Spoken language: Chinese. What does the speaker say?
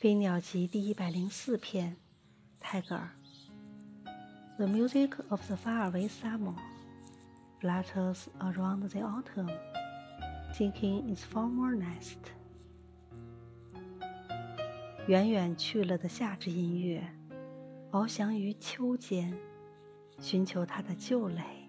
《飞鸟集》第一百零四篇，泰戈尔。The music of the faraway summer flutters around the autumn, seeking its former nest。远远去了的夏之音乐，翱翔于秋间，寻求它的旧垒。